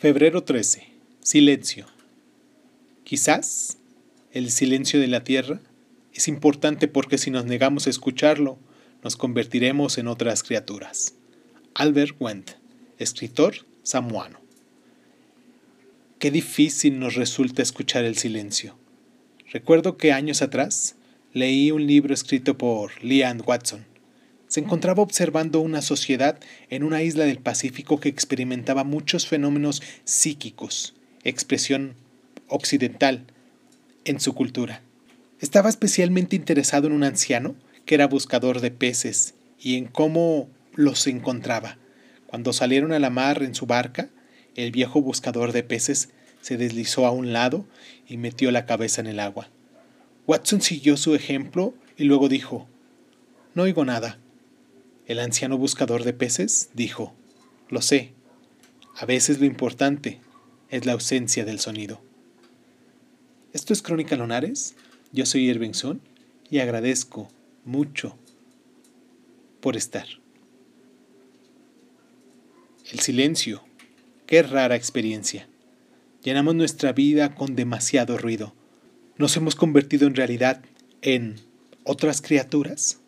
Febrero 13. Silencio. Quizás el silencio de la tierra es importante porque si nos negamos a escucharlo, nos convertiremos en otras criaturas. Albert Wendt, escritor samuano. Qué difícil nos resulta escuchar el silencio. Recuerdo que años atrás leí un libro escrito por Leanne Watson se encontraba observando una sociedad en una isla del Pacífico que experimentaba muchos fenómenos psíquicos, expresión occidental, en su cultura. Estaba especialmente interesado en un anciano que era buscador de peces y en cómo los encontraba. Cuando salieron a la mar en su barca, el viejo buscador de peces se deslizó a un lado y metió la cabeza en el agua. Watson siguió su ejemplo y luego dijo, No oigo nada. El anciano buscador de peces dijo, Lo sé, a veces lo importante es la ausencia del sonido. Esto es Crónica Lonares, yo soy Irving Sun y agradezco mucho por estar. El silencio, qué rara experiencia. Llenamos nuestra vida con demasiado ruido. Nos hemos convertido en realidad en otras criaturas.